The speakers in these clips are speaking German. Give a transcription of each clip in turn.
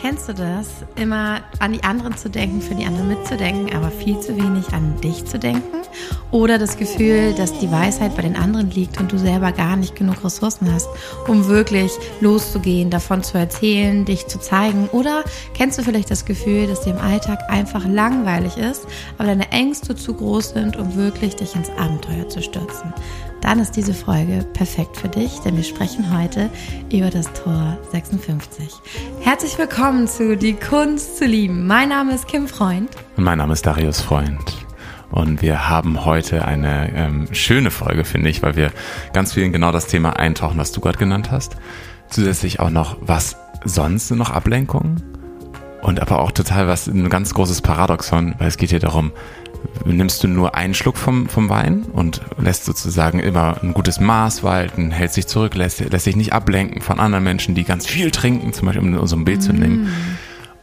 Kennst du das? Immer an die anderen zu denken, für die anderen mitzudenken, aber viel zu wenig an dich zu denken? Oder das Gefühl, dass die Weisheit bei den anderen liegt und du selber gar nicht genug Ressourcen hast, um wirklich loszugehen, davon zu erzählen, dich zu zeigen? Oder kennst du vielleicht das Gefühl, dass dir im Alltag einfach langweilig ist, aber deine Ängste zu groß sind, um wirklich dich ins Abenteuer zu stürzen? Dann ist diese Folge perfekt für dich, denn wir sprechen heute über das Tor 56. Herzlich willkommen zu Die Kunst zu lieben. Mein Name ist Kim Freund. Und mein Name ist Darius Freund. Und wir haben heute eine ähm, schöne Folge, finde ich, weil wir ganz viel in genau das Thema eintauchen, was du gerade genannt hast. Zusätzlich auch noch, was sonst noch Ablenkungen? Und aber auch total was, ein ganz großes Paradoxon, weil es geht hier darum, nimmst du nur einen Schluck vom, vom Wein und lässt sozusagen immer ein gutes Maß walten, hält sich zurück, lässt, lässt sich nicht ablenken von anderen Menschen, die ganz viel trinken, zum Beispiel um in unserem Bild mm. zu nehmen.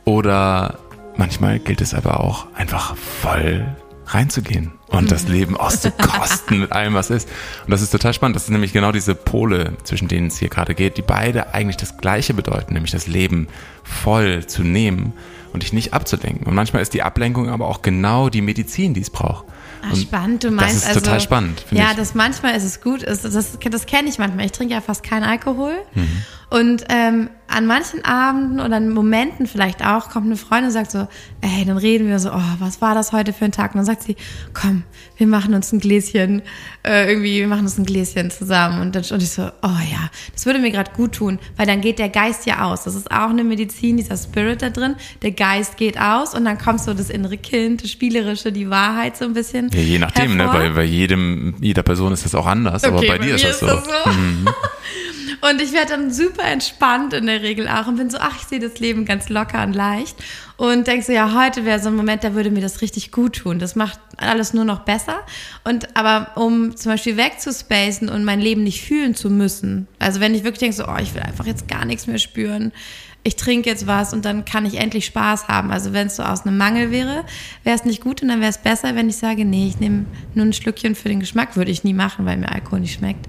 Oder manchmal gilt es aber auch einfach voll reinzugehen und das Leben auszukosten mit allem, was ist. Und das ist total spannend. Das ist nämlich genau diese Pole, zwischen denen es hier gerade geht, die beide eigentlich das Gleiche bedeuten, nämlich das Leben voll zu nehmen und dich nicht abzulenken. Und manchmal ist die Ablenkung aber auch genau die Medizin, die es braucht. Ach, spannend, du meinst Das ist also, total spannend. Ja, ich. das manchmal ist es gut. Das, das, das kenne ich manchmal. Ich trinke ja fast keinen Alkohol. Mhm. Und ähm, an manchen Abenden oder an Momenten vielleicht auch kommt eine Freundin und sagt so, ey, dann reden wir so, oh, was war das heute für ein Tag? Und dann sagt sie, komm, wir machen uns ein Gläschen, äh, irgendwie, wir machen uns ein Gläschen zusammen. Und, dann, und ich so, oh ja, das würde mir gerade gut tun, weil dann geht der Geist ja aus. Das ist auch eine Medizin, dieser Spirit da drin. Der Geist geht aus und dann kommt so das innere Kind, das Spielerische, die Wahrheit so ein bisschen. Ja, je nachdem, ne? Bei, bei jedem, jeder Person ist das auch anders, okay, aber bei, bei dir ist das so. Das so. Mhm. Und ich werde dann super entspannt in der Regel auch und bin so, ach, ich sehe das Leben ganz locker und leicht. Und denke so, ja, heute wäre so ein Moment, da würde mir das richtig gut tun. Das macht alles nur noch besser. Und aber um zum Beispiel wegzuspacen und mein Leben nicht fühlen zu müssen, also wenn ich wirklich denke, so, oh, ich will einfach jetzt gar nichts mehr spüren, ich trinke jetzt was und dann kann ich endlich Spaß haben. Also wenn es so aus einem Mangel wäre, wäre es nicht gut und dann wäre es besser, wenn ich sage, nee, ich nehme nur ein Schlückchen für den Geschmack. Würde ich nie machen, weil mir Alkohol nicht schmeckt.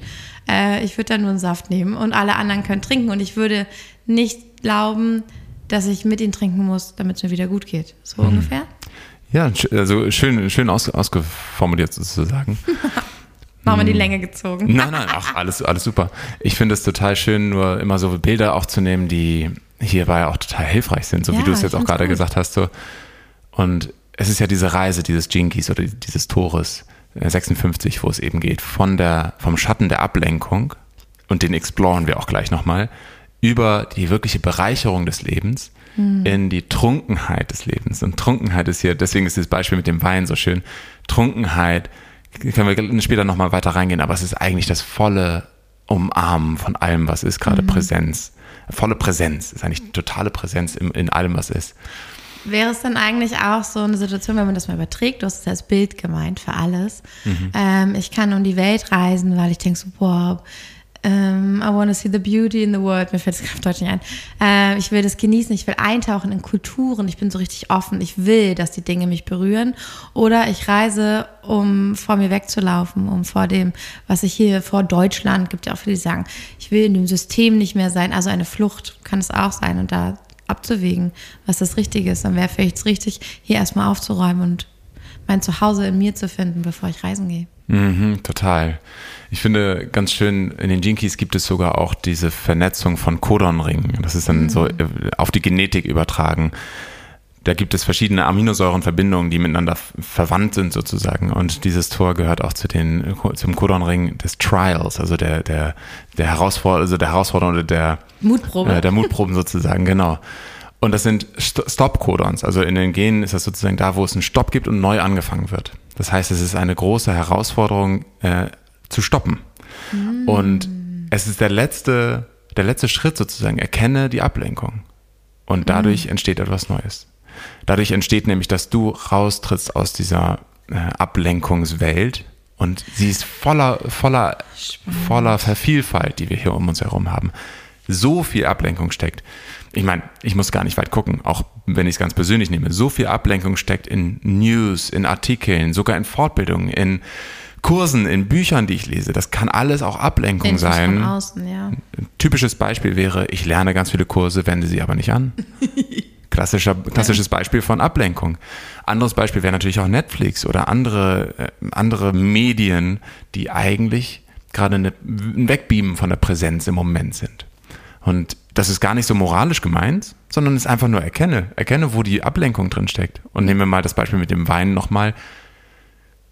Äh, ich würde dann nur einen Saft nehmen und alle anderen können trinken und ich würde nicht glauben, dass ich mit ihnen trinken muss, damit es mir wieder gut geht. So mhm. ungefähr. Ja, also schön, schön aus, ausgeformuliert sozusagen. Machen wir die mhm. Länge gezogen. Nein, nein, ach, alles, alles super. Ich finde es total schön, nur immer so Bilder aufzunehmen, die hierbei auch total hilfreich sind, so ja, wie du es jetzt auch gerade gut. gesagt hast. So. Und es ist ja diese Reise dieses Jinkies oder dieses Tores 56, äh, wo es eben geht, von der, vom Schatten der Ablenkung, und den exploren wir auch gleich nochmal, über die wirkliche Bereicherung des Lebens mhm. in die Trunkenheit des Lebens. Und Trunkenheit ist hier, deswegen ist das Beispiel mit dem Wein so schön. Trunkenheit, können wir später nochmal weiter reingehen, aber es ist eigentlich das volle Umarmen von allem, was ist, gerade mhm. Präsenz. Volle Präsenz, ist eigentlich totale Präsenz in, in allem, was ist. Wäre es dann eigentlich auch so eine Situation, wenn man das mal überträgt, du hast es als Bild gemeint für alles. Mhm. Ähm, ich kann um die Welt reisen, weil ich denke so, boah, ähm, I want to see the beauty in the world. Mir fällt es auf Deutsch nicht ein. Äh, ich will das genießen, ich will eintauchen in Kulturen, ich bin so richtig offen, ich will, dass die Dinge mich berühren. Oder ich reise, um vor mir wegzulaufen, um vor dem, was ich hier vor Deutschland, gibt ja auch viele, die sagen, ich will in dem System nicht mehr sein. Also eine Flucht kann es auch sein. Und da abzuwägen, was das Richtige ist. Dann wäre vielleicht richtig, hier erstmal aufzuräumen und mein Zuhause in mir zu finden, bevor ich reisen gehe. Mhm, total. Ich finde ganz schön, in den Jinkies gibt es sogar auch diese Vernetzung von Codonringen. Das ist dann mhm. so äh, auf die Genetik übertragen. Da gibt es verschiedene Aminosäurenverbindungen, die miteinander verwandt sind sozusagen. Und dieses Tor gehört auch zu den, zum Codonring des Trials, also der, der, der Herausforderung, also der Herausforderung oder der Mutprobe. Äh, der Mutproben sozusagen, genau. Und das sind Stop-Codons. Also in den Genen ist das sozusagen da, wo es einen Stopp gibt und neu angefangen wird. Das heißt, es ist eine große Herausforderung äh, zu stoppen. Mm. Und es ist der letzte, der letzte Schritt sozusagen. Erkenne die Ablenkung. Und dadurch mm. entsteht etwas Neues. Dadurch entsteht nämlich, dass du raustrittst aus dieser äh, Ablenkungswelt und sie ist voller, voller, voller Vervielfalt, die wir hier um uns herum haben. So viel Ablenkung steckt. Ich meine, ich muss gar nicht weit gucken, auch wenn ich es ganz persönlich nehme. So viel Ablenkung steckt in News, in Artikeln, sogar in Fortbildungen, in Kursen, in Büchern, die ich lese. Das kann alles auch Ablenkung Infos sein. Von außen, ja. Ein typisches Beispiel wäre, ich lerne ganz viele Kurse, wende sie aber nicht an. Klassischer, klassisches Beispiel von Ablenkung. Anderes Beispiel wäre natürlich auch Netflix oder andere, äh, andere Medien, die eigentlich gerade eine, ein Wegbeamen von der Präsenz im Moment sind. Und das ist gar nicht so moralisch gemeint, sondern es einfach nur erkenne. Erkenne, wo die Ablenkung drin steckt. Und nehmen wir mal das Beispiel mit dem Wein nochmal.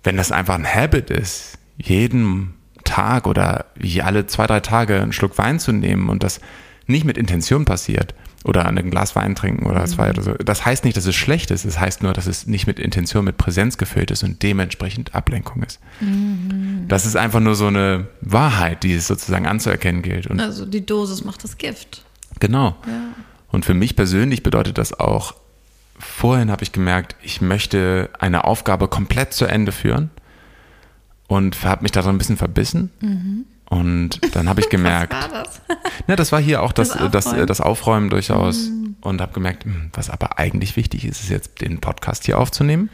Wenn das einfach ein Habit ist, jeden Tag oder alle zwei, drei Tage einen Schluck Wein zu nehmen und das nicht mit Intention passiert oder ein Glas Wein trinken oder zwei oder so, das heißt nicht, dass es schlecht ist. Es heißt nur, dass es nicht mit Intention, mit Präsenz gefüllt ist und dementsprechend Ablenkung ist. Das ist einfach nur so eine Wahrheit, die es sozusagen anzuerkennen gilt. Und Also die Dosis macht das Gift. Genau. Ja. Und für mich persönlich bedeutet das auch, vorhin habe ich gemerkt, ich möchte eine Aufgabe komplett zu Ende führen und habe mich daran ein bisschen verbissen. Und dann habe ich gemerkt, Was war das? ja, das war hier auch das, Das das, Aufräumen. das, Aufräumen durchaus. Und habe gemerkt, hm, was aber eigentlich wichtig ist, ist jetzt den Podcast hier aufzunehmen.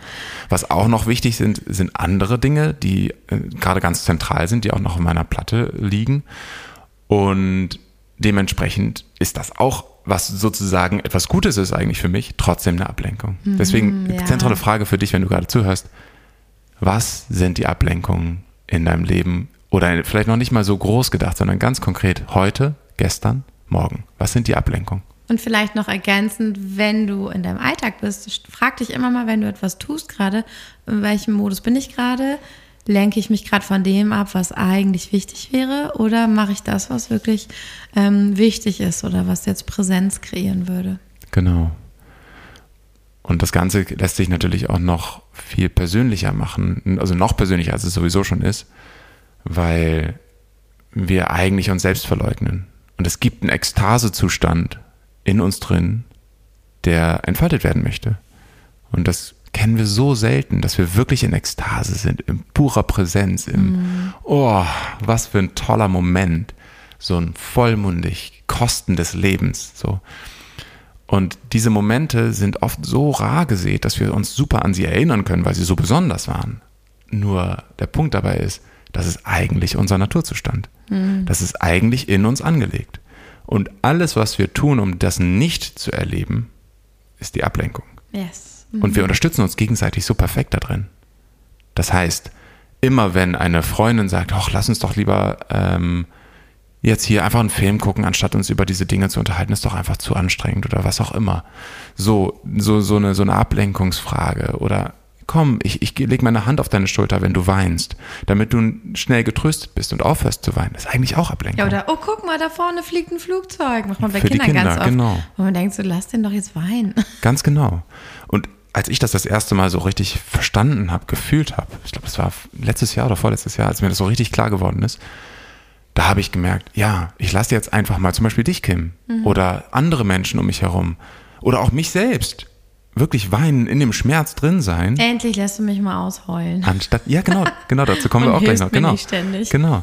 Was auch noch wichtig sind, sind andere Dinge, die äh, gerade ganz zentral sind, die auch noch in meiner Platte liegen. Und dementsprechend ist das auch, was sozusagen etwas Gutes ist eigentlich für mich, trotzdem eine Ablenkung. Deswegen, ja. zentrale Frage für dich, wenn du gerade zuhörst. Was sind die Ablenkungen in deinem Leben? Oder vielleicht noch nicht mal so groß gedacht, sondern ganz konkret heute, gestern, morgen. Was sind die Ablenkungen? Und vielleicht noch ergänzend, wenn du in deinem Alltag bist, frag dich immer mal, wenn du etwas tust gerade, in welchem Modus bin ich gerade? Lenke ich mich gerade von dem ab, was eigentlich wichtig wäre? Oder mache ich das, was wirklich ähm, wichtig ist oder was jetzt Präsenz kreieren würde? Genau. Und das Ganze lässt sich natürlich auch noch viel persönlicher machen, also noch persönlicher, als es sowieso schon ist, weil wir eigentlich uns selbst verleugnen. Und es gibt einen Ekstasezustand in uns drin, der entfaltet werden möchte. Und das kennen wir so selten, dass wir wirklich in Ekstase sind, in purer Präsenz, im, oh, was für ein toller Moment, so ein vollmundig Kosten des Lebens, so. Und diese Momente sind oft so rar gesät, dass wir uns super an sie erinnern können, weil sie so besonders waren. Nur der Punkt dabei ist, das ist eigentlich unser Naturzustand. Das ist eigentlich in uns angelegt. Und alles, was wir tun, um das nicht zu erleben, ist die Ablenkung. Yes. Und wir unterstützen uns gegenseitig so perfekt da drin. Das heißt, immer wenn eine Freundin sagt, ach, lass uns doch lieber ähm, jetzt hier einfach einen Film gucken, anstatt uns über diese Dinge zu unterhalten, ist doch einfach zu anstrengend oder was auch immer. So, so, so, eine, so eine Ablenkungsfrage oder komm, ich, ich leg meine Hand auf deine Schulter, wenn du weinst, damit du schnell getröstet bist und aufhörst zu weinen. Das ist eigentlich auch Ablenkung. Ja, oder, oh, guck mal, da vorne fliegt ein Flugzeug. Macht man bei Für die Kindern ganz Kinder, oft. genau. Wo man denkt so, lass den doch jetzt weinen. Ganz genau. Und als ich das das erste Mal so richtig verstanden habe, gefühlt habe, ich glaube, es war letztes Jahr oder vorletztes Jahr, als mir das so richtig klar geworden ist, da habe ich gemerkt, ja, ich lasse jetzt einfach mal zum Beispiel dich, Kim, oder andere Menschen um mich herum oder auch mich selbst wirklich weinen, in dem Schmerz drin sein, Endlich lässt du mich mal ausheulen. anstatt, ja genau, genau, dazu kommen wir auch gleich noch, genau, nicht ständig. genau.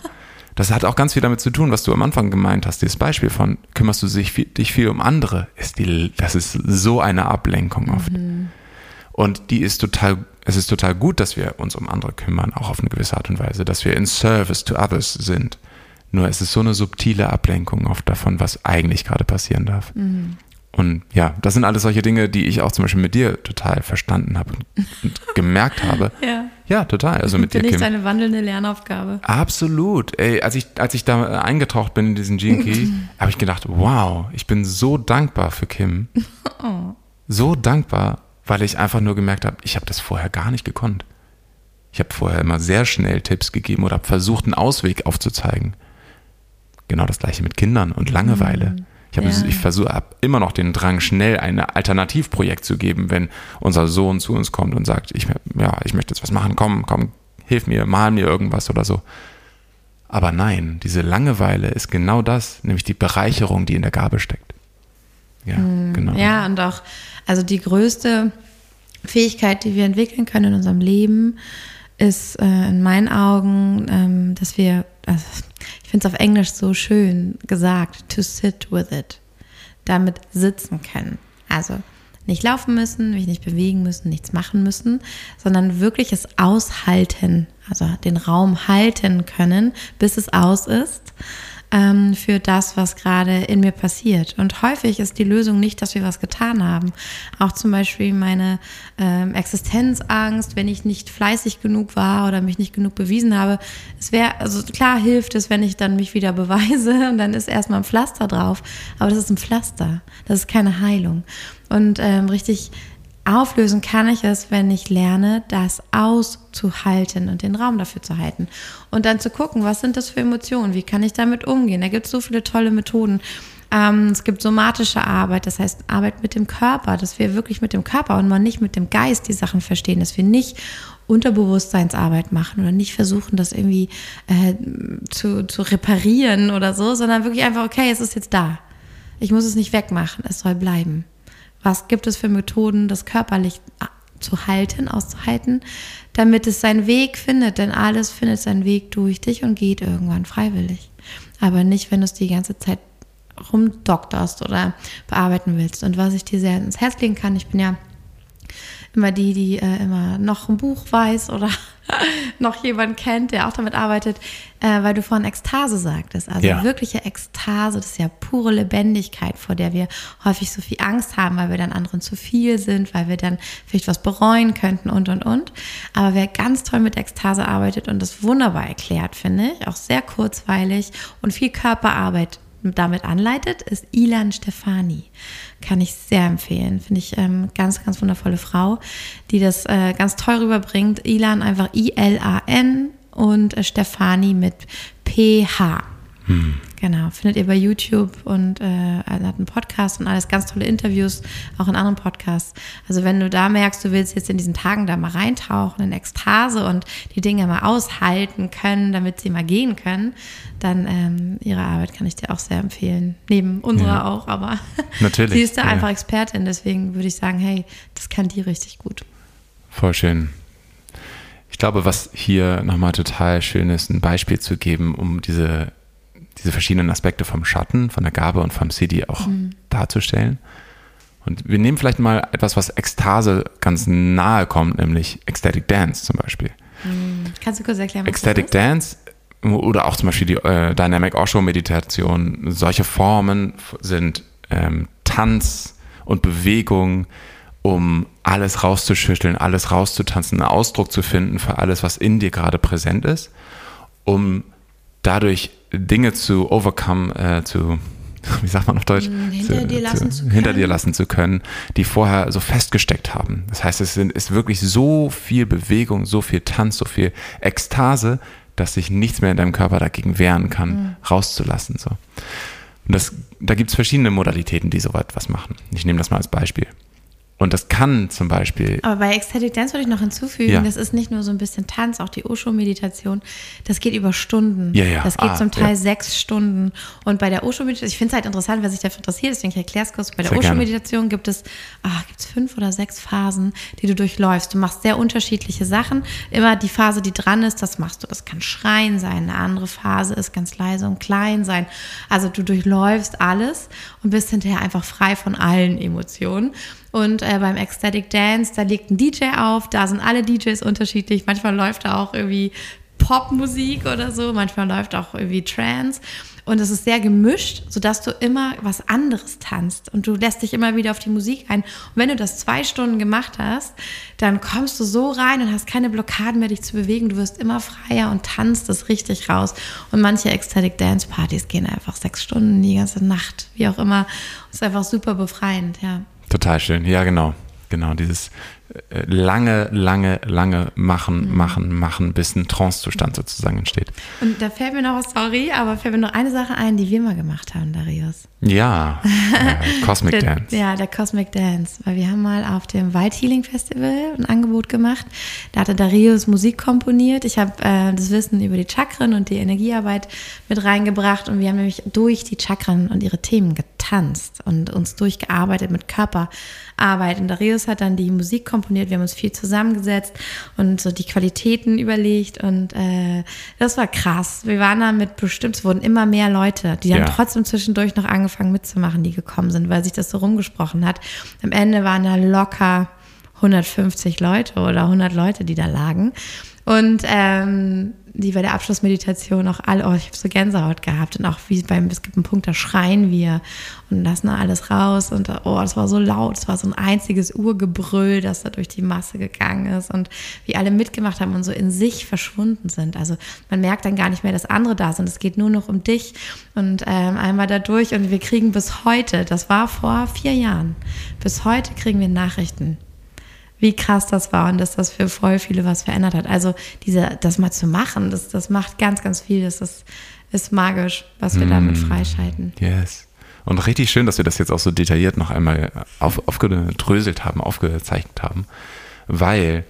Das hat auch ganz viel damit zu tun, was du am Anfang gemeint hast. Dieses Beispiel von kümmerst du dich, viel- dich viel um andere, ist die, das ist so eine Ablenkung oft. Und die ist total, es ist total gut, dass wir uns um andere kümmern, auch auf eine gewisse Art und Weise, dass wir in Service to others sind. Nur es ist so eine subtile Ablenkung oft davon, was eigentlich gerade passieren darf. Und ja, das sind alles solche Dinge, die ich auch zum Beispiel mit dir total verstanden habe und, gemerkt habe. Ja. Ja, total. Also mit dir, Finde ich Kim. eine wandelnde Lernaufgabe. Absolut. Ey, als ich, als ich da eingetaucht bin in diesen Gene Key, habe ich gedacht, wow, ich bin so dankbar für Kim. So dankbar, weil ich einfach nur gemerkt habe, ich habe das vorher gar nicht gekonnt. Ich habe vorher immer sehr schnell Tipps gegeben oder habe versucht, einen Ausweg aufzuzeigen. Genau das gleiche mit Kindern und Langeweile. Ich, Ja. ich versuche immer noch den Drang, schnell ein Alternativprojekt zu geben, wenn unser Sohn zu uns kommt und sagt, ich, ja, ich möchte jetzt was machen, komm, komm, hilf mir, mal mir irgendwas oder so. Aber nein, diese Langeweile ist genau das, nämlich die Bereicherung, die in der Gabe steckt. Ja, genau. Ja, und auch, also die größte Fähigkeit, die wir entwickeln können in unserem Leben, ist äh, in meinen Augen, ähm, dass wir, also ich finde es auf Englisch so schön gesagt, to sit with it, damit sitzen können. Also nicht laufen müssen, mich nicht bewegen müssen, nichts machen müssen, sondern wirklich es aushalten, also den Raum halten können, bis es aus ist ähm, für das, was gerade in mir passiert. Und häufig ist die Lösung nicht, dass wir was getan haben. Auch zum Beispiel meine ähm, Existenzangst, wenn ich nicht fleißig genug war oder mich nicht genug bewiesen habe. Es wäre, also klar hilft es, wenn ich dann mich wieder beweise und dann ist erstmal ein Pflaster drauf. Aber das ist ein Pflaster. Das ist keine Heilung. Und ähm, richtig Auflösen kann ich es, wenn ich lerne, das auszuhalten und den Raum dafür zu halten. Und dann zu gucken, was sind das für Emotionen? Wie kann ich damit umgehen? Da gibt es so viele tolle Methoden. Ähm, es gibt somatische Arbeit, das heißt Arbeit mit dem Körper, dass wir wirklich mit dem Körper und mal nicht mit dem Geist die Sachen verstehen, dass wir nicht Unterbewusstseinsarbeit machen oder nicht versuchen, das irgendwie äh, zu, zu reparieren oder so, sondern wirklich einfach, okay, es ist jetzt da. Ich muss es nicht wegmachen, es soll bleiben. Was gibt es für Methoden, das körperlich zu halten, auszuhalten, damit es seinen Weg findet? Denn alles findet seinen Weg durch dich und geht irgendwann freiwillig. Aber nicht, wenn du es die ganze Zeit rumdokterst oder bearbeiten willst. Und was ich dir sehr ins Herz legen kann, ich bin ja immer die, die äh, immer noch ein Buch weiß oder noch jemand kennt, der auch damit arbeitet, äh, weil du vorhin Ekstase sagtest. Also ja. wirkliche Ekstase, das ist ja pure Lebendigkeit, vor der wir häufig so viel Angst haben, weil wir dann anderen zu viel sind, weil wir dann vielleicht was bereuen könnten und und und. Aber wer ganz toll mit Ekstase arbeitet und das wunderbar erklärt, finde ich, auch sehr kurzweilig und viel Körperarbeit damit anleitet, ist Ilan Stefani. Kann ich sehr empfehlen. Finde ich ähm, ganz, ganz wundervolle Frau, die das äh, ganz toll rüberbringt. Ilan einfach I-L-A-N und äh, Stefani mit P-H. Hm. Genau, findet ihr bei YouTube und äh, hat einen Podcast und alles ganz tolle Interviews, auch in anderen Podcasts. Also wenn du da merkst, du willst jetzt in diesen Tagen da mal reintauchen in Ekstase und die Dinge mal aushalten können, damit sie mal gehen können, dann ähm, ihre Arbeit kann ich dir auch sehr empfehlen. Neben unserer ja. auch, aber Natürlich, sie ist da ja. einfach Expertin, deswegen würde ich sagen, hey, das kann die richtig gut. Voll schön. Ich glaube, was hier nochmal total schön ist, ein Beispiel zu geben, um diese diese verschiedenen Aspekte vom Schatten, von der Gabe und vom CD auch mhm. darzustellen. Und wir nehmen vielleicht mal etwas, was Ekstase ganz nahe kommt, nämlich Ecstatic Dance zum Beispiel. Mhm. Kannst du kurz erklären, was Ecstatic? Dance oder auch zum Beispiel die äh, Dynamic Osho Meditation, solche Formen sind ähm, Tanz und Bewegung, um alles rauszuschütteln, alles rauszutanzen, einen Ausdruck zu finden für alles, was in dir gerade präsent ist, um dadurch Dinge zu overcome, äh, zu, wie sagt man auf Deutsch? Hm, hinter, zu, dir, lassen zu, zu hinter dir lassen zu können, die vorher so festgesteckt haben. Das heißt, es sind, ist wirklich so viel Bewegung, so viel Tanz, so viel Ekstase, dass sich nichts mehr in deinem Körper dagegen wehren kann, mhm. rauszulassen. So. Und das, da gibt es verschiedene Modalitäten, die so etwas machen. Ich nehme das mal als Beispiel. Und das kann zum Beispiel. Aber bei Ecstatic Dance würde ich noch hinzufügen, ja. das ist nicht nur so ein bisschen Tanz, auch die Osho-Meditation, das geht über Stunden. Ja, ja. Das geht ah, zum Teil ja. sechs Stunden. Und bei der Osho-Meditation, ich finde es halt interessant, wer sich dafür interessiert, deswegen erkläre ich es kurz. Bei der Osho-Meditation gibt es, ach, gibt es fünf oder sechs Phasen, die du durchläufst. Du machst sehr unterschiedliche Sachen. Immer die Phase, die dran ist, das machst du. Das kann Schreien sein. Eine andere Phase ist ganz leise und klein sein. Also du durchläufst alles und bist hinterher einfach frei von allen Emotionen. Und äh, beim Ecstatic Dance, da legt ein DJ auf, da sind alle DJs unterschiedlich. Manchmal läuft da auch irgendwie Popmusik oder so, manchmal läuft auch irgendwie Trance. Und es ist sehr gemischt, sodass du immer was anderes tanzt und du lässt dich immer wieder auf die Musik ein. Und wenn du das zwei Stunden gemacht hast, dann kommst du so rein und hast keine Blockaden mehr, dich zu bewegen. Du wirst immer freier und tanzt es richtig raus. Und manche Ecstatic Dance Partys gehen einfach sechs Stunden die ganze Nacht, wie auch immer. Und ist einfach super befreiend, ja. Total schön, ja genau. Genau, dieses äh, lange, lange, lange machen, mhm. machen, machen, bis ein Trance-Zustand sozusagen entsteht. Und da fällt mir noch sorry, aber fällt mir noch eine Sache ein, die wir mal gemacht haben, Darius. Ja, äh, Cosmic der, Dance. Ja, der Cosmic Dance, weil wir haben mal auf dem Wild Healing Festival ein Angebot gemacht. Da hatte Darius Musik komponiert. Ich habe äh, das Wissen über die Chakren und die Energiearbeit mit reingebracht und wir haben nämlich durch die Chakren und ihre Themen getan getanzt und uns durchgearbeitet mit Körperarbeit. Und Darius hat dann die Musik komponiert, wir haben uns viel zusammengesetzt und so die Qualitäten überlegt und äh, das war krass. Wir waren da mit bestimmt, es wurden immer mehr Leute, die dann Ja. trotzdem zwischendurch noch angefangen mitzumachen, die gekommen sind, weil sich das so rumgesprochen hat. Am Ende waren da locker 150 Leute oder 100 Leute, die da lagen. Und ähm, die bei der Abschlussmeditation auch alle, oh, ich habe so Gänsehaut gehabt und auch wie beim, es gibt einen Punkt, da schreien wir und lassen alles raus und oh, das war so laut, es war so ein einziges Urgebrüll, das da durch die Masse gegangen ist und wie alle mitgemacht haben und so in sich verschwunden sind. Also man merkt dann gar nicht mehr, dass andere da sind, es geht nur noch um dich und ähm, einmal da durch und wir kriegen bis heute, das war vor vier Jahren, bis heute kriegen wir Nachrichten wie krass das war und dass das für voll viele was verändert hat. Also diese, das mal zu machen, das, das macht ganz, ganz viel. Das ist, ist magisch, was wir damit freischalten. Yes. Und richtig schön, dass wir das jetzt auch so detailliert noch einmal auf, aufgedröselt haben, aufgezeichnet haben, weil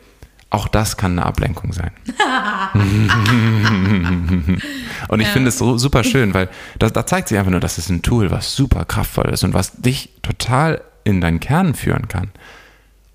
auch das kann eine Ablenkung sein. und ich finde es so super schön, weil da, da zeigt sich einfach nur, dass es ein Tool, was super kraftvoll ist und was dich total in deinen Kern führen kann.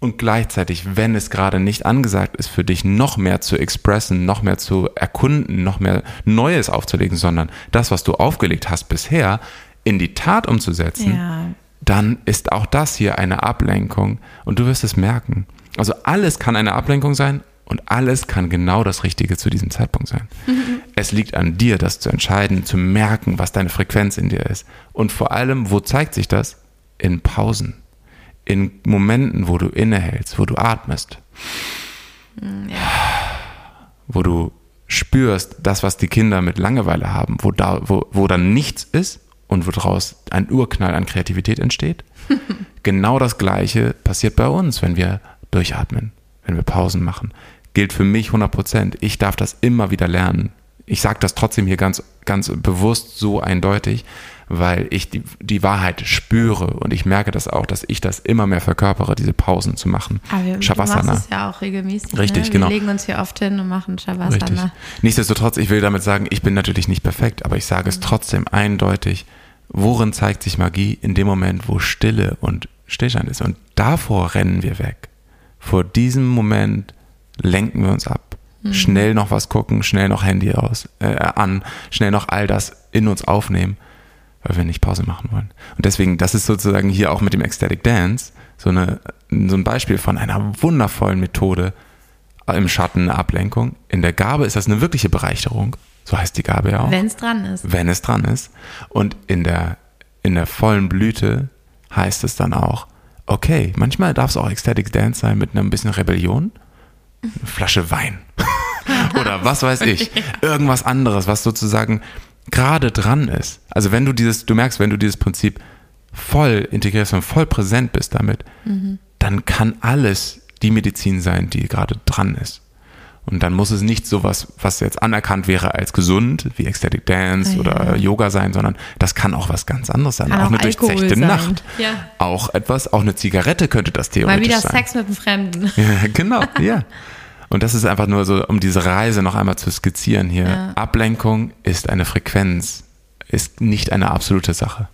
Und gleichzeitig, wenn es gerade nicht angesagt ist, für dich noch mehr zu expressen, noch mehr zu erkunden, noch mehr Neues aufzulegen, sondern das, was du aufgelegt hast bisher, in die Tat umzusetzen, Ja. dann ist auch das hier eine Ablenkung und du wirst es merken. Also alles kann eine Ablenkung sein und alles kann genau das Richtige zu diesem Zeitpunkt sein. Es liegt an dir, das zu entscheiden, zu merken, was deine Frequenz in dir ist. Und vor allem, wo zeigt sich das? In Pausen. In Momenten, wo du innehältst, wo du atmest. Wo du spürst, das, was die Kinder mit Langeweile haben, wo, da, wo, wo dann nichts ist und woraus ein Urknall an Kreativität entsteht. genau das Gleiche passiert bei uns, wenn wir durchatmen, wenn wir Pausen machen. Gilt für mich 100 Prozent. Ich darf das immer wieder lernen. Ich sage das trotzdem hier ganz, ganz bewusst so eindeutig, weil ich die, die Wahrheit spüre und ich merke das auch, dass ich das immer mehr verkörpere, diese Pausen zu machen. Aber wir, du Shavasana. machst es ja auch regelmäßig. Richtig, ne? genau. Wir legen uns hier oft hin und machen Shavasana. Richtig. Nichtsdestotrotz, ich will damit sagen, ich bin natürlich nicht perfekt, aber ich sage es trotzdem eindeutig. Worin zeigt sich Magie? In dem Moment, wo Stille und Stillstand ist. Und davor rennen wir weg. Vor diesem Moment lenken wir uns ab. Schnell noch was gucken, schnell noch Handy aus, äh, an, schnell noch all das in uns aufnehmen, weil wir nicht Pause machen wollen. Und deswegen, das ist sozusagen hier auch mit dem Ecstatic Dance so, eine, so ein Beispiel von einer wundervollen Methode, im Schatten eine Ablenkung. In der Gabe ist das eine wirkliche Bereicherung. So heißt die Gabe ja auch. Wenn es dran ist. wenn es dran ist. Und in der, in der vollen Blüte heißt es dann auch, okay, manchmal darf es auch Ecstatic Dance sein mit einem bisschen Rebellion. Eine Flasche Wein. Oder was weiß ich. Irgendwas anderes, was sozusagen gerade dran ist. Also wenn du dieses, du merkst, wenn du dieses Prinzip voll integrierst und voll präsent bist damit, dann kann alles die Medizin sein, die gerade dran ist. Und dann muss es nicht sowas, was jetzt anerkannt wäre als gesund, wie Ecstatic Dance Ja. oder Yoga sein, sondern das kann auch was ganz anderes sein. Kann auch auch eine Alkohol durchzechte sein. Nacht. Ja. Auch etwas, auch eine Zigarette könnte das theoretisch Mal wieder sein. Sex mit einem Fremden. Ja, genau, ja. Und das ist einfach nur so, um diese Reise noch einmal zu skizzieren hier. Ja. Ablenkung ist eine Frequenz, ist nicht eine absolute Sache.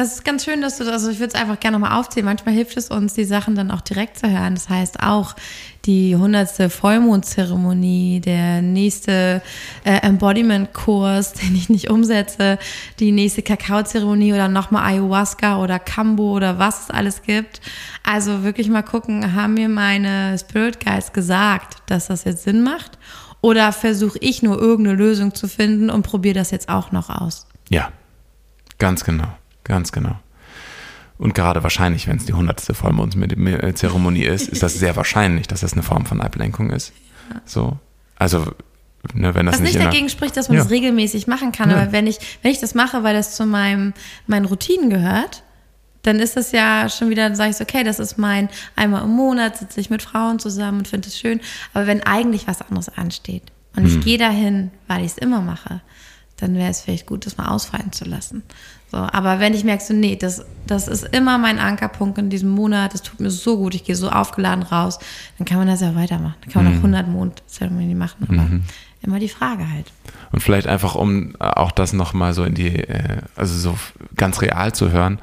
Das ist ganz schön, dass du das, also ich würde es einfach gerne nochmal aufzählen. Manchmal hilft es uns, die Sachen dann auch direkt zu hören. Das heißt auch die hundertste Vollmondzeremonie, der nächste äh, Embodiment-Kurs, den ich nicht umsetze, die nächste Kakaozeremonie oder nochmal Ayahuasca oder Kambo oder was es alles gibt. Also wirklich mal gucken, haben mir meine Spirit Guides gesagt, dass das jetzt Sinn macht? Oder versuche ich nur irgendeine Lösung zu finden und probiere das jetzt auch noch aus? Ja, ganz genau, ganz genau. Und gerade wahrscheinlich, wenn es die hundertste Vollmondzeremonie ist, ist das sehr wahrscheinlich, dass das eine Form von Ablenkung ist. So, also ne, wenn das Was nicht nicht dagegen spricht, dass man Ja. das regelmäßig machen kann. Ja. Aber wenn ich, wenn ich das mache, weil das zu meinem, meinen Routinen gehört, dann ist das ja schon wieder, dann sage ich so, okay, das ist mein, einmal im Monat sitze ich mit Frauen zusammen und finde es schön. Aber wenn eigentlich was anderes ansteht und Hm. ich gehe dahin, weil ich es immer mache, dann wäre es vielleicht gut, das mal ausfallen zu lassen. So, aber wenn ich merke, so, nee, das, das ist immer mein Ankerpunkt in diesem Monat, das tut mir so gut, ich gehe so aufgeladen raus, dann kann man das ja weitermachen. Dann kann man mhm. noch 100 Mondzeremonien machen, aber mhm. immer die Frage halt. Und vielleicht einfach, um auch das nochmal so in die, äh, also so ganz real zu hören,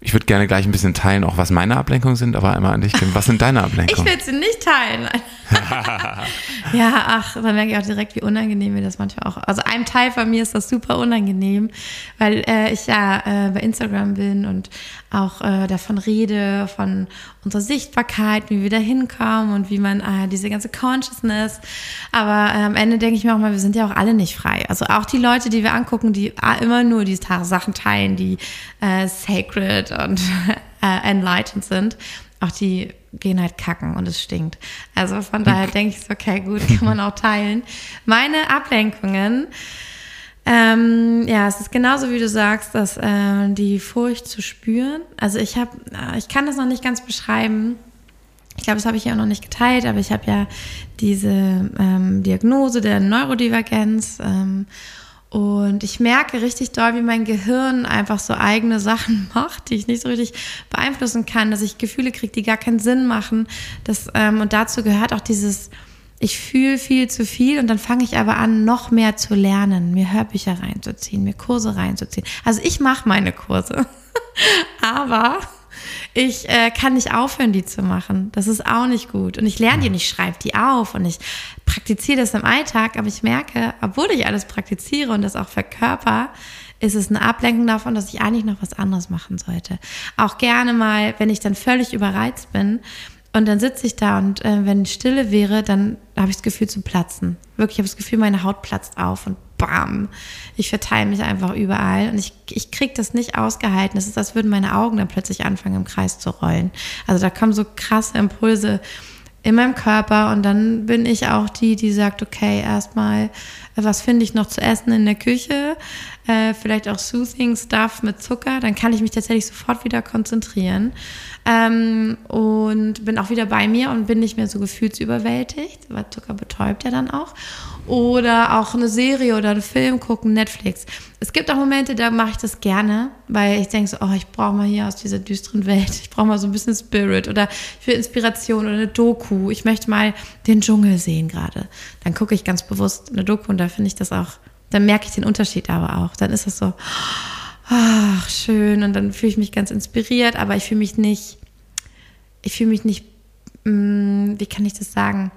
ich würde gerne gleich ein bisschen teilen, auch was meine Ablenkungen sind, aber einmal an dich, Kim. Was sind deine Ablenkungen? ich will sie nicht teilen. ja, ach, da merke ich auch direkt, wie unangenehm mir das manchmal auch. Also einem Teil von mir ist das super unangenehm, weil äh, ich ja äh, bei Instagram bin und auch äh, davon rede, von unserer Sichtbarkeit, wie wir da hinkommen und wie man äh, diese ganze Consciousness. Aber äh, am Ende denke ich mir auch mal, wir sind ja auch alle nicht frei. Also auch die Leute, die wir angucken, die äh, immer nur diese Sachen teilen, die äh, sacred und äh, enlightened sind, auch die gehen halt kacken und es stinkt. Also von daher denke ich so, okay, gut, kann man auch teilen. Meine Ablenkungen, ähm, ja, es ist genauso wie du sagst, dass äh, die Furcht zu spüren. Also ich habe, äh, ich kann das noch nicht ganz beschreiben. Ich glaube, das habe ich ja auch noch nicht geteilt, aber ich habe ja diese ähm, Diagnose der Neurodivergenz. Ähm, und ich merke richtig doll, wie mein Gehirn einfach so eigene Sachen macht, die ich nicht so richtig beeinflussen kann, dass ich Gefühle kriege, die gar keinen Sinn machen. Das, ähm, und dazu gehört auch dieses, ich fühle viel zu viel und dann fange ich aber an, noch mehr zu lernen, mir Hörbücher reinzuziehen, mir Kurse reinzuziehen. Also ich mache meine Kurse, aber ich äh, kann nicht aufhören, die zu machen. Das ist auch nicht gut. Und ich lerne die nicht, schreibe die auf und ich praktiziere das im Alltag, aber ich merke, obwohl ich alles praktiziere und das auch verkörper, ist es eine Ablenkung davon, dass ich eigentlich noch was anderes machen sollte. Auch gerne mal, wenn ich dann völlig überreizt bin, und dann sitze ich da und äh, wenn Stille wäre, dann habe ich das Gefühl zu platzen. Wirklich, ich habe das Gefühl, meine Haut platzt auf und bam, ich verteile mich einfach überall und ich, ich kriege das nicht ausgehalten. Es ist, als würden meine Augen dann plötzlich anfangen, im Kreis zu rollen. Also da kommen so krasse Impulse in meinem Körper und dann bin ich auch die, die sagt, okay, erstmal, was finde ich noch zu essen in der Küche? Äh, vielleicht auch Soothing Stuff mit Zucker, dann kann ich mich tatsächlich sofort wieder konzentrieren ähm, und bin auch wieder bei mir und bin nicht mehr so gefühlsüberwältigt, weil Zucker betäubt ja dann auch. Oder auch eine Serie oder einen Film gucken, Netflix. Es gibt auch Momente, da mache ich das gerne, weil ich denke so, oh, ich brauche mal hier aus dieser düsteren Welt, ich brauche mal so ein bisschen Spirit oder ich will Inspiration oder eine Doku. Ich möchte mal den Dschungel sehen gerade. Dann gucke ich ganz bewusst eine Doku und da finde ich das auch, dann merke ich den Unterschied aber auch. Dann ist es so, ach, schön und dann fühle ich mich ganz inspiriert, aber ich fühle mich nicht, ich fühle mich nicht, mm, wie kann ich das sagen?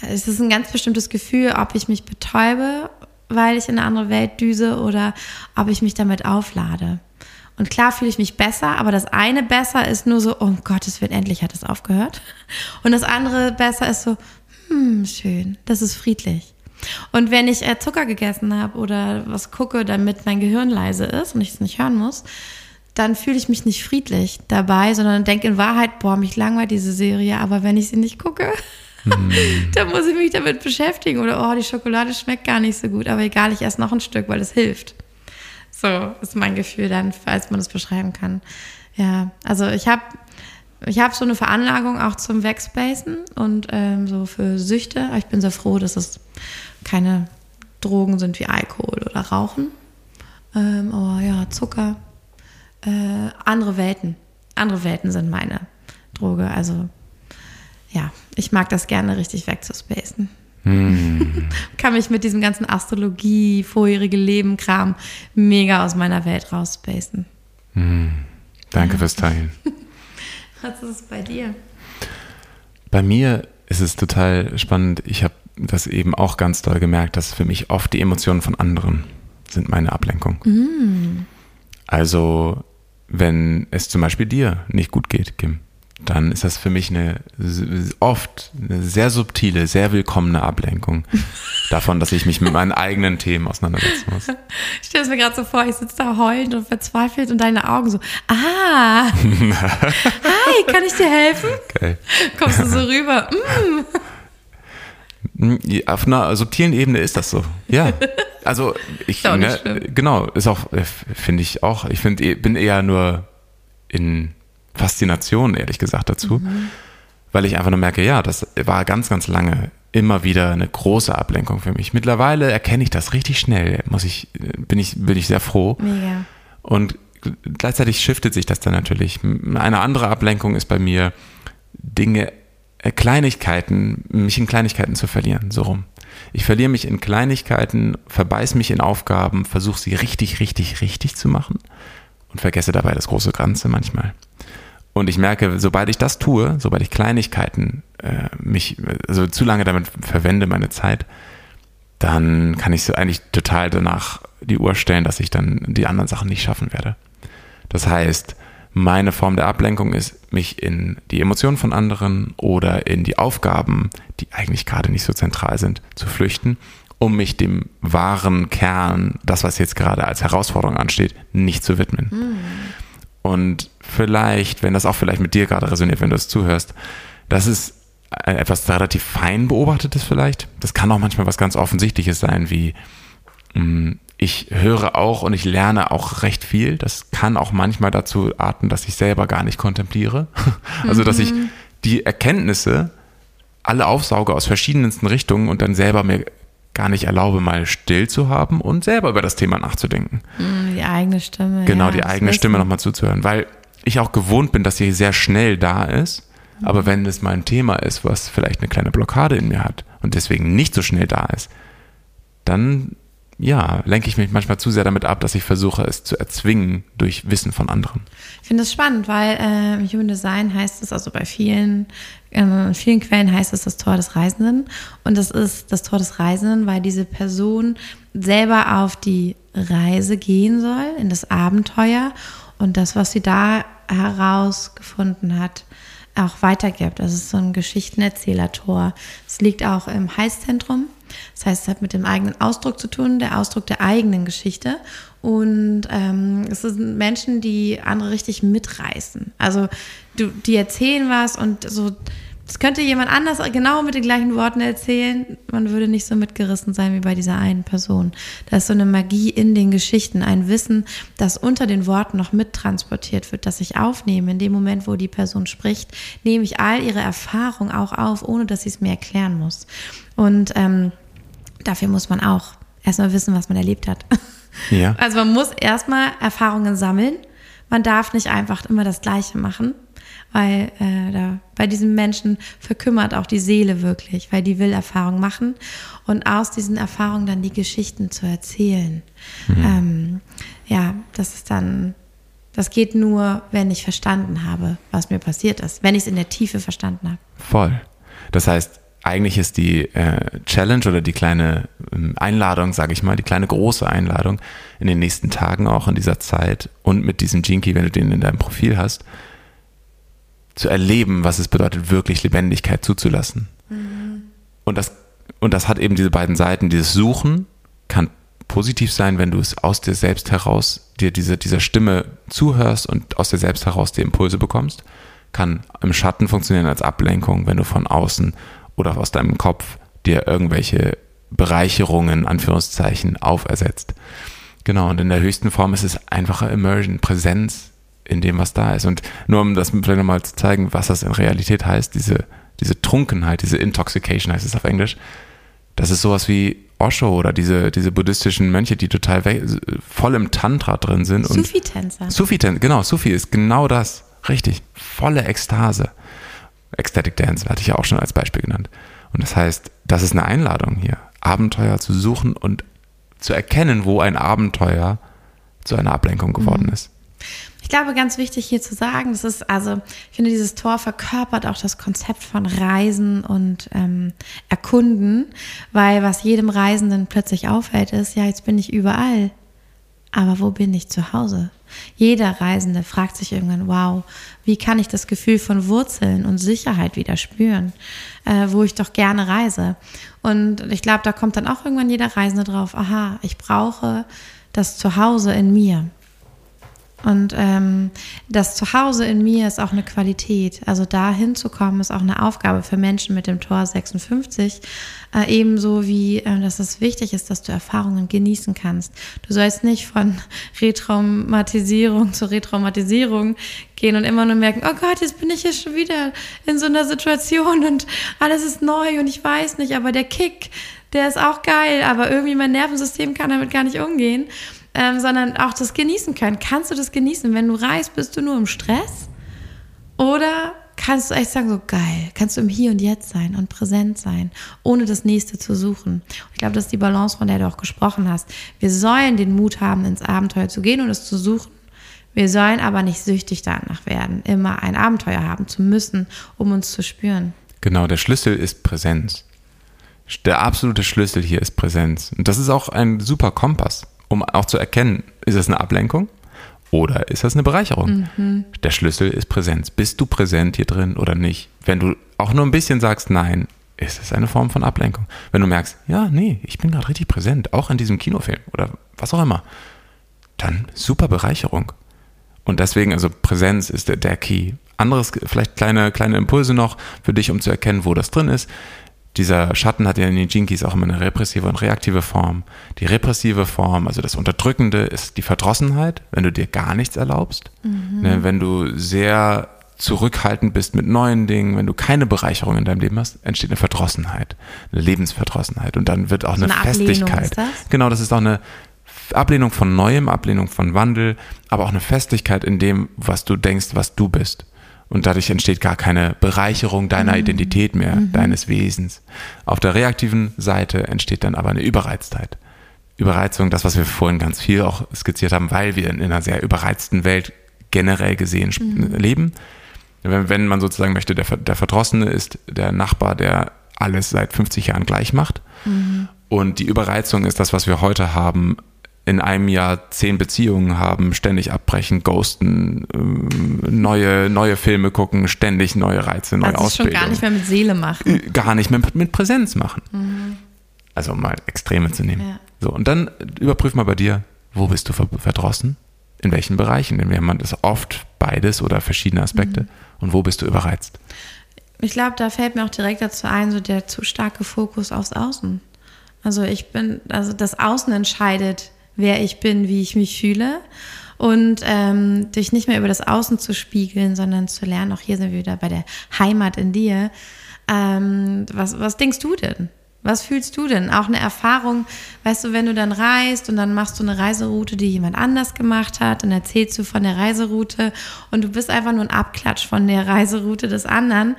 Es ist ein ganz bestimmtes Gefühl, ob ich mich betäube, weil ich in eine andere Welt düse oder ob ich mich damit auflade. Und klar fühle ich mich besser, aber das eine besser ist nur so, oh Gottes Willen, endlich hat es aufgehört. Und das andere besser ist so, hm, schön, das ist friedlich. Und wenn ich äh, Zucker gegessen habe oder was gucke, damit mein Gehirn leise ist und ich es nicht hören muss, dann fühle ich mich nicht friedlich dabei, sondern denke in Wahrheit, boah, mich langweilt diese Serie, aber wenn ich sie nicht gucke, hm. dann muss ich mich damit beschäftigen oder oh, die Schokolade schmeckt gar nicht so gut, aber egal, ich esse noch ein Stück, weil es hilft. So ist mein Gefühl dann, falls man das beschreiben kann. Ja, also ich habe ich habe so eine Veranlagung auch zum Wegspacen und ähm, so für Süchte. Ich bin sehr froh, dass es keine Drogen sind wie Alkohol oder Rauchen. Ähm, aber ja, Zucker, äh, andere Welten. Andere Welten sind meine Droge. Also ja, ich mag das gerne richtig wegzuspacen. Mm. Kann mich mit diesem ganzen Astrologie, vorherige Leben-Kram mega aus meiner Welt rausspacen. Mm. Danke fürs Teilen. Was ist es bei dir? Bei mir ist es total spannend. Ich habe das eben auch ganz doll gemerkt, dass für mich oft die Emotionen von anderen sind meine Ablenkung. Mm. Also, wenn es zum Beispiel dir nicht gut geht, Kim, dann ist das für mich eine oft eine sehr subtile, sehr willkommene Ablenkung davon, dass ich mich mit meinen eigenen Themen auseinandersetzen muss. Ich stelle es mir gerade so vor, ich sitze da heulend und verzweifelt und deine Augen so, ah, hi, kann ich dir helfen? Okay. Kommst du so rüber? Mm. Auf einer subtilen Ebene ist das so, ja. Also ich, ne, genau, ist auch, äh, finde ich auch, ich finde, bin eher nur in Faszination, ehrlich gesagt, dazu. Mhm. Weil ich einfach nur merke, ja, das war ganz, ganz lange immer wieder eine große Ablenkung für mich. Mittlerweile erkenne ich das richtig schnell, muss ich, bin ich, bin ich sehr froh. Mega. Und gleichzeitig shiftet sich das dann natürlich. Eine andere Ablenkung ist bei mir, Dinge, äh, Kleinigkeiten, mich in Kleinigkeiten zu verlieren, so rum. Ich verliere mich in Kleinigkeiten, verbeiß mich in Aufgaben, versuche sie richtig, richtig, richtig zu machen und vergesse dabei das große Ganze manchmal. Und ich merke, sobald ich das tue, sobald ich Kleinigkeiten äh, mich also zu lange damit verwende, meine Zeit, dann kann ich so eigentlich total danach die Uhr stellen, dass ich dann die anderen Sachen nicht schaffen werde. Das heißt, meine Form der Ablenkung ist, mich in die Emotionen von anderen oder in die Aufgaben, die eigentlich gerade nicht so zentral sind, zu flüchten, um mich dem wahren Kern, das, was jetzt gerade als Herausforderung ansteht, nicht zu widmen. Mhm. Und vielleicht, wenn das auch vielleicht mit dir gerade resoniert, wenn du es zuhörst, das ist etwas relativ fein beobachtetes vielleicht. Das kann auch manchmal was ganz Offensichtliches sein, wie mm, ich höre auch und ich lerne auch recht viel. Das kann auch manchmal dazu arten, dass ich selber gar nicht kontempliere. Also, dass ich mhm. die Erkenntnisse alle aufsauge aus verschiedensten Richtungen und dann selber mir gar nicht erlaube, mal still zu haben und selber über das Thema nachzudenken. Mhm, die eigene Stimme. Genau, ja, die eigene Stimme nochmal zuzuhören, weil ich auch gewohnt bin, dass sie sehr schnell da ist. Mhm. Aber wenn es mal ein Thema ist, was vielleicht eine kleine Blockade in mir hat und deswegen nicht so schnell da ist, dann ja, lenke ich mich manchmal zu sehr damit ab, dass ich versuche, es zu erzwingen durch Wissen von anderen. Ich finde das spannend, weil äh, im Human Design heißt es, also bei vielen, in vielen Quellen heißt es das Tor des Reisenden. Und das ist das Tor des Reisenden, weil diese Person selber auf die Reise gehen soll, in das Abenteuer und das, was sie da herausgefunden hat, auch weitergibt. Das ist so ein Geschichtenerzählertor. Es liegt auch im Heißzentrum das heißt, es hat mit dem eigenen Ausdruck zu tun, der Ausdruck der eigenen Geschichte. Und ähm, es sind Menschen, die andere richtig mitreißen. Also du, die erzählen was und so, das könnte jemand anders genau mit den gleichen Worten erzählen. Man würde nicht so mitgerissen sein wie bei dieser einen Person. Da ist so eine Magie in den Geschichten, ein Wissen, das unter den Worten noch mittransportiert wird, das ich aufnehme. In dem Moment, wo die Person spricht, nehme ich all ihre Erfahrung auch auf, ohne dass sie es mir erklären muss. Und ähm, dafür muss man auch erstmal wissen, was man erlebt hat. Ja. Also man muss erstmal Erfahrungen sammeln. Man darf nicht einfach immer das Gleiche machen, weil äh, da, bei diesem Menschen verkümmert auch die Seele wirklich, weil die will Erfahrungen machen und aus diesen Erfahrungen dann die Geschichten zu erzählen. Mhm. Ähm, ja, das ist dann, das geht nur, wenn ich verstanden habe, was mir passiert ist, wenn ich es in der Tiefe verstanden habe. Voll. Das heißt, eigentlich ist die äh, Challenge oder die kleine ähm, Einladung, sage ich mal, die kleine große Einladung in den nächsten Tagen auch in dieser Zeit und mit diesem Jinky, wenn du den in deinem Profil hast, zu erleben, was es bedeutet, wirklich Lebendigkeit zuzulassen. Mhm. Und, das, und das hat eben diese beiden Seiten. Dieses Suchen kann positiv sein, wenn du es aus dir selbst heraus, dir diese, dieser Stimme zuhörst und aus dir selbst heraus die Impulse bekommst. Kann im Schatten funktionieren als Ablenkung, wenn du von außen oder aus deinem Kopf dir irgendwelche Bereicherungen, Anführungszeichen, aufersetzt. Genau, und in der höchsten Form ist es einfache Immersion, Präsenz in dem, was da ist. Und nur um das vielleicht nochmal zu zeigen, was das in Realität heißt, diese, diese Trunkenheit, diese Intoxication heißt es auf Englisch, das ist sowas wie Osho oder diese, diese buddhistischen Mönche, die total voll im Tantra drin sind. Sufi-Tänzer. Sufi-Tänzer, genau, Sufi ist genau das. Richtig. Volle Ekstase. Ecstatic Dance hatte ich ja auch schon als Beispiel genannt. Und das heißt, das ist eine Einladung hier, Abenteuer zu suchen und zu erkennen, wo ein Abenteuer zu einer Ablenkung geworden mhm. ist. Ich glaube, ganz wichtig hier zu sagen, das ist, also, ich finde, dieses Tor verkörpert auch das Konzept von Reisen und ähm, Erkunden, weil was jedem Reisenden plötzlich auffällt, ist, ja, jetzt bin ich überall. Aber wo bin ich zu Hause? Jeder Reisende fragt sich irgendwann, wow, wie kann ich das Gefühl von Wurzeln und Sicherheit wieder spüren, äh, wo ich doch gerne reise. Und ich glaube, da kommt dann auch irgendwann jeder Reisende drauf, aha, ich brauche das Zuhause in mir. Und ähm, das Zuhause in mir ist auch eine Qualität. Also da hinzukommen ist auch eine Aufgabe für Menschen mit dem Tor 56. Äh, ebenso wie, äh, dass es wichtig ist, dass du Erfahrungen genießen kannst. Du sollst nicht von Retraumatisierung zu Retraumatisierung gehen und immer nur merken, oh Gott, jetzt bin ich hier schon wieder in so einer Situation und alles ist neu und ich weiß nicht, aber der Kick, der ist auch geil, aber irgendwie mein Nervensystem kann damit gar nicht umgehen ähm, sondern auch das genießen können. Kannst du das genießen? Wenn du reist, bist du nur im Stress? Oder kannst du echt sagen, so geil, kannst du im Hier und Jetzt sein und präsent sein, ohne das Nächste zu suchen. Ich glaube, das ist die Balance, von der du auch gesprochen hast. Wir sollen den Mut haben, ins Abenteuer zu gehen und es zu suchen. Wir sollen aber nicht süchtig danach werden, immer ein Abenteuer haben zu müssen, um uns zu spüren. Genau, der Schlüssel ist Präsenz. Der absolute Schlüssel hier ist Präsenz. Und das ist auch ein super Kompass um auch zu erkennen, ist es eine Ablenkung oder ist das eine Bereicherung? Mhm. Der Schlüssel ist Präsenz. Bist du präsent hier drin oder nicht? Wenn du auch nur ein bisschen sagst, nein, ist es eine Form von Ablenkung. Wenn du merkst, ja, nee, ich bin gerade richtig präsent, auch in diesem Kinofilm oder was auch immer, dann super Bereicherung. Und deswegen, also Präsenz ist der, der Key. Anderes, vielleicht kleine, kleine Impulse noch für dich, um zu erkennen, wo das drin ist dieser Schatten hat ja in den Jinkies auch immer eine repressive und reaktive Form. Die repressive Form, also das Unterdrückende, ist die Verdrossenheit, wenn du dir gar nichts erlaubst. Mhm. Ne, wenn du sehr zurückhaltend bist mit neuen Dingen, wenn du keine Bereicherung in deinem Leben hast, entsteht eine Verdrossenheit, eine Lebensverdrossenheit und dann wird auch eine, eine Festigkeit. Das? Genau, das ist auch eine Ablehnung von Neuem, Ablehnung von Wandel, aber auch eine Festigkeit in dem, was du denkst, was du bist. Und dadurch entsteht gar keine Bereicherung deiner mhm. Identität mehr, mhm. deines Wesens. Auf der reaktiven Seite entsteht dann aber eine Überreiztheit. Überreizung, das, was wir vorhin ganz viel auch skizziert haben, weil wir in einer sehr überreizten Welt generell gesehen mhm. leben. Wenn, wenn, man sozusagen möchte, der, der Verdrossene ist der Nachbar, der alles seit 50 Jahren gleich macht. Mhm. Und die Überreizung ist das, was wir heute haben, in einem Jahr zehn Beziehungen haben, ständig abbrechen, ghosten, ähm, neue, neue Filme gucken, ständig neue Reize, neue also Ausbildungen. schon gar nicht mehr mit Seele machen. Gar nicht mehr mit Präsenz machen. Mhm. Also um mal Extreme zu nehmen. Ja. So, und dann überprüf mal bei dir, wo bist du verdrossen? In welchen Bereichen? Denn wir haben das oft beides oder verschiedene Aspekte. Mhm. Und wo bist du überreizt? Ich glaube, da fällt mir auch direkt dazu ein, so der zu starke Fokus aufs Außen. Also ich bin, also das Außen entscheidet, wer ich bin, wie ich mich fühle. Und ähm, dich nicht mehr über das Außen zu spiegeln, sondern zu lernen, auch hier sind wir wieder bei der Heimat in dir. Ähm, was, was denkst du denn? Was fühlst du denn? Auch eine Erfahrung, weißt du, wenn du dann reist und dann machst du eine Reiseroute, die jemand anders gemacht hat, dann erzählst du von der Reiseroute und du bist einfach nur ein Abklatsch von der Reiseroute des anderen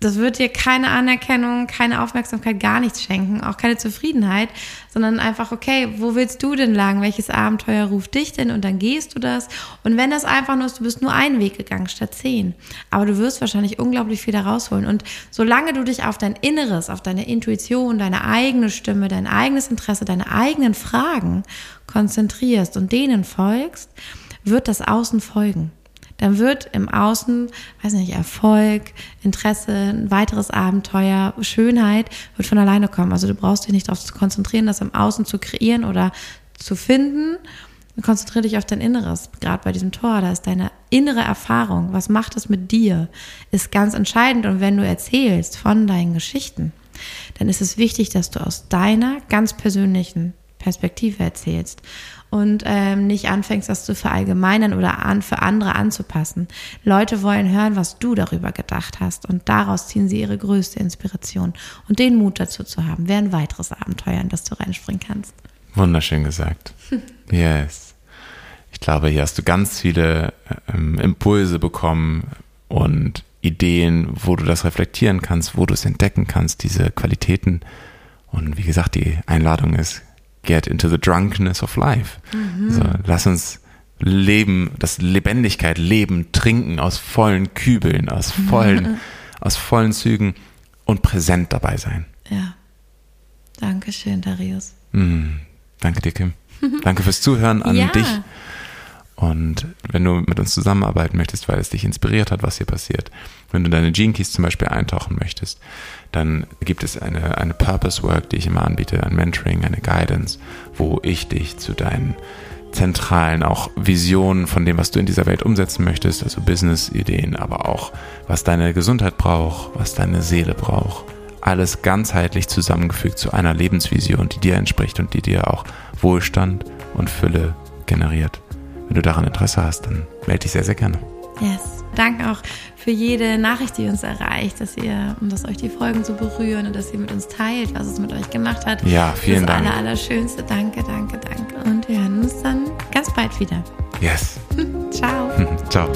das wird dir keine Anerkennung, keine Aufmerksamkeit, gar nichts schenken, auch keine Zufriedenheit, sondern einfach, okay, wo willst du denn lang? Welches Abenteuer ruft dich denn? Und dann gehst du das. Und wenn das einfach nur ist, du bist nur einen Weg gegangen statt zehn. Aber du wirst wahrscheinlich unglaublich viel da rausholen. Und solange du dich auf dein Inneres, auf deine Intuition, deine eigene Stimme, dein eigenes Interesse, deine eigenen Fragen konzentrierst und denen folgst, wird das Außen folgen dann wird im Außen, weiß nicht, Erfolg, Interesse, ein weiteres Abenteuer, Schönheit wird von alleine kommen. Also du brauchst dich nicht darauf zu konzentrieren, das im Außen zu kreieren oder zu finden. Konzentriere dich auf dein Inneres. Gerade bei diesem Tor, da ist deine innere Erfahrung. Was macht es mit dir? Ist ganz entscheidend. Und wenn du erzählst von deinen Geschichten, dann ist es wichtig, dass du aus deiner ganz persönlichen Perspektive erzählst und ähm, nicht anfängst, das zu verallgemeinern oder an, für andere anzupassen. Leute wollen hören, was du darüber gedacht hast und daraus ziehen sie ihre größte Inspiration. Und den Mut dazu zu haben, wäre ein weiteres Abenteuer, in das du reinspringen kannst. Wunderschön gesagt. yes. Ich glaube, hier hast du ganz viele ähm, Impulse bekommen und Ideen, wo du das reflektieren kannst, wo du es entdecken kannst, diese Qualitäten. Und wie gesagt, die Einladung ist, get into the drunkenness of life. Mhm. Also, lass uns leben, das Lebendigkeit leben, trinken aus vollen Kübeln, aus vollen, mhm. aus vollen Zügen und präsent dabei sein. Ja. Dankeschön, Darius. Mhm. Danke dir, Kim. Danke fürs Zuhören an ja. dich. Und wenn du mit uns zusammenarbeiten möchtest, weil es dich inspiriert hat, was hier passiert, wenn du deine Gene Keys zum Beispiel eintauchen möchtest, dann gibt es eine, eine Purpose Work, die ich immer anbiete, ein Mentoring, eine Guidance, wo ich dich zu deinen zentralen auch Visionen von dem, was du in dieser Welt umsetzen möchtest, also Business-Ideen, aber auch was deine Gesundheit braucht, was deine Seele braucht. Alles ganzheitlich zusammengefügt zu einer Lebensvision, die dir entspricht und die dir auch Wohlstand und Fülle generiert. Wenn du daran Interesse hast, dann melde dich sehr, sehr gerne. Yes. Danke auch für jede Nachricht, die uns erreicht, dass ihr und dass euch die Folgen so berühren und dass ihr mit uns teilt, was es mit euch gemacht hat. Ja, vielen das Dank. Das aller, Allerschönste. Danke, danke, danke. Und wir hören uns dann ganz bald wieder. Yes. Ciao. Ciao.